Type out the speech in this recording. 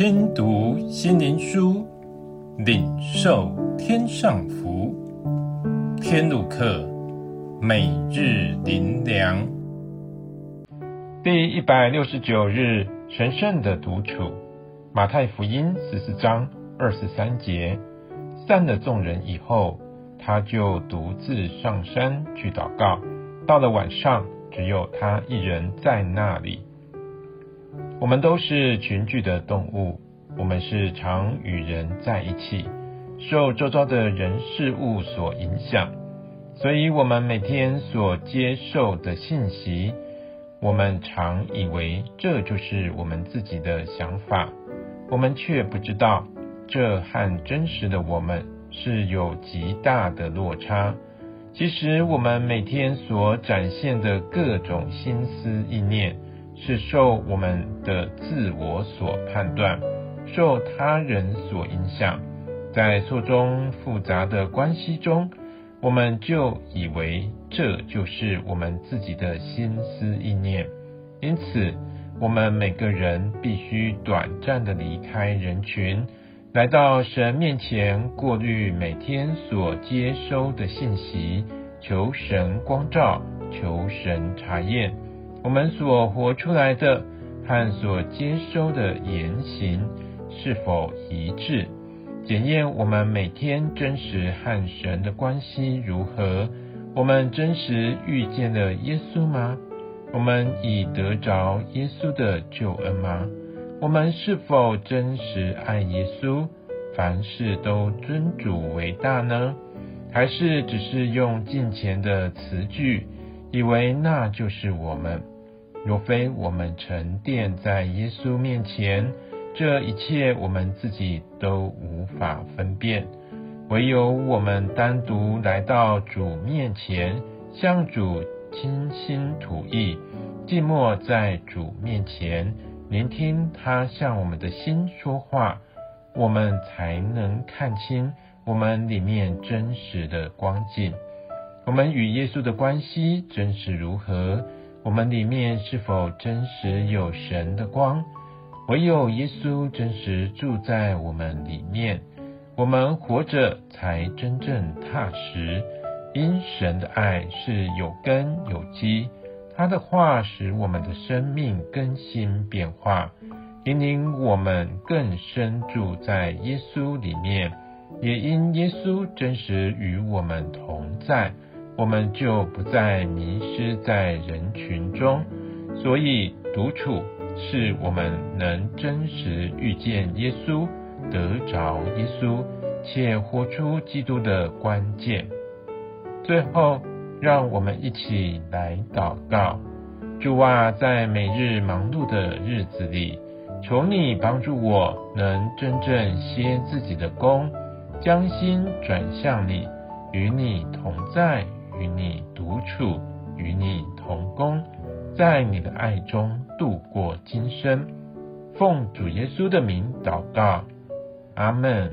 听读心灵书，领受天上福。天路客，每日灵粮，第一百六十九日，神圣的独处。马太福音十四章二十三节，散了众人以后，他就独自上山去祷告。到了晚上，只有他一人在那里。我们都是群居的动物，我们是常与人在一起，受周遭的人事物所影响，所以我们每天所接受的信息，我们常以为这就是我们自己的想法，我们却不知道，这和真实的我们是有极大的落差。其实我们每天所展现的各种心思意念，是受我们的自我所判断，受他人所影响，在错综复杂的关系中，我们就以为这就是我们自己的心思意念。因此，我们每个人必须短暂的离开人群，来到神面前，过滤每天所接收的信息，求神光照，求神查验。我们所活出来的和所接收的言行是否一致？检验我们每天真实和神的关系如何？我们真实遇见了耶稣吗？我们已得着耶稣的救恩吗？我们是否真实爱耶稣？凡事都尊主为大呢？还是只是用近前的词句，以为那就是我们？若非我们沉淀在耶稣面前，这一切我们自己都无法分辨。唯有我们单独来到主面前，向主倾心吐意，静默在主面前，聆听他向我们的心说话，我们才能看清我们里面真实的光景。我们与耶稣的关系真实如何？我们里面是否真实有神的光？唯有耶稣真实住在我们里面，我们活着才真正踏实。因神的爱是有根有基，他的话使我们的生命更新变化，引领我们更深住在耶稣里面。也因耶稣真实与我们同在。我们就不再迷失在人群中，所以独处是我们能真实遇见耶稣、得着耶稣且活出基督的关键。最后，让我们一起来祷告：主啊，在每日忙碌的日子里，求你帮助我，能真正歇自己的工，将心转向你，与你同在。与你独处，与你同工，在你的爱中度过今生。奉主耶稣的名祷告，阿门。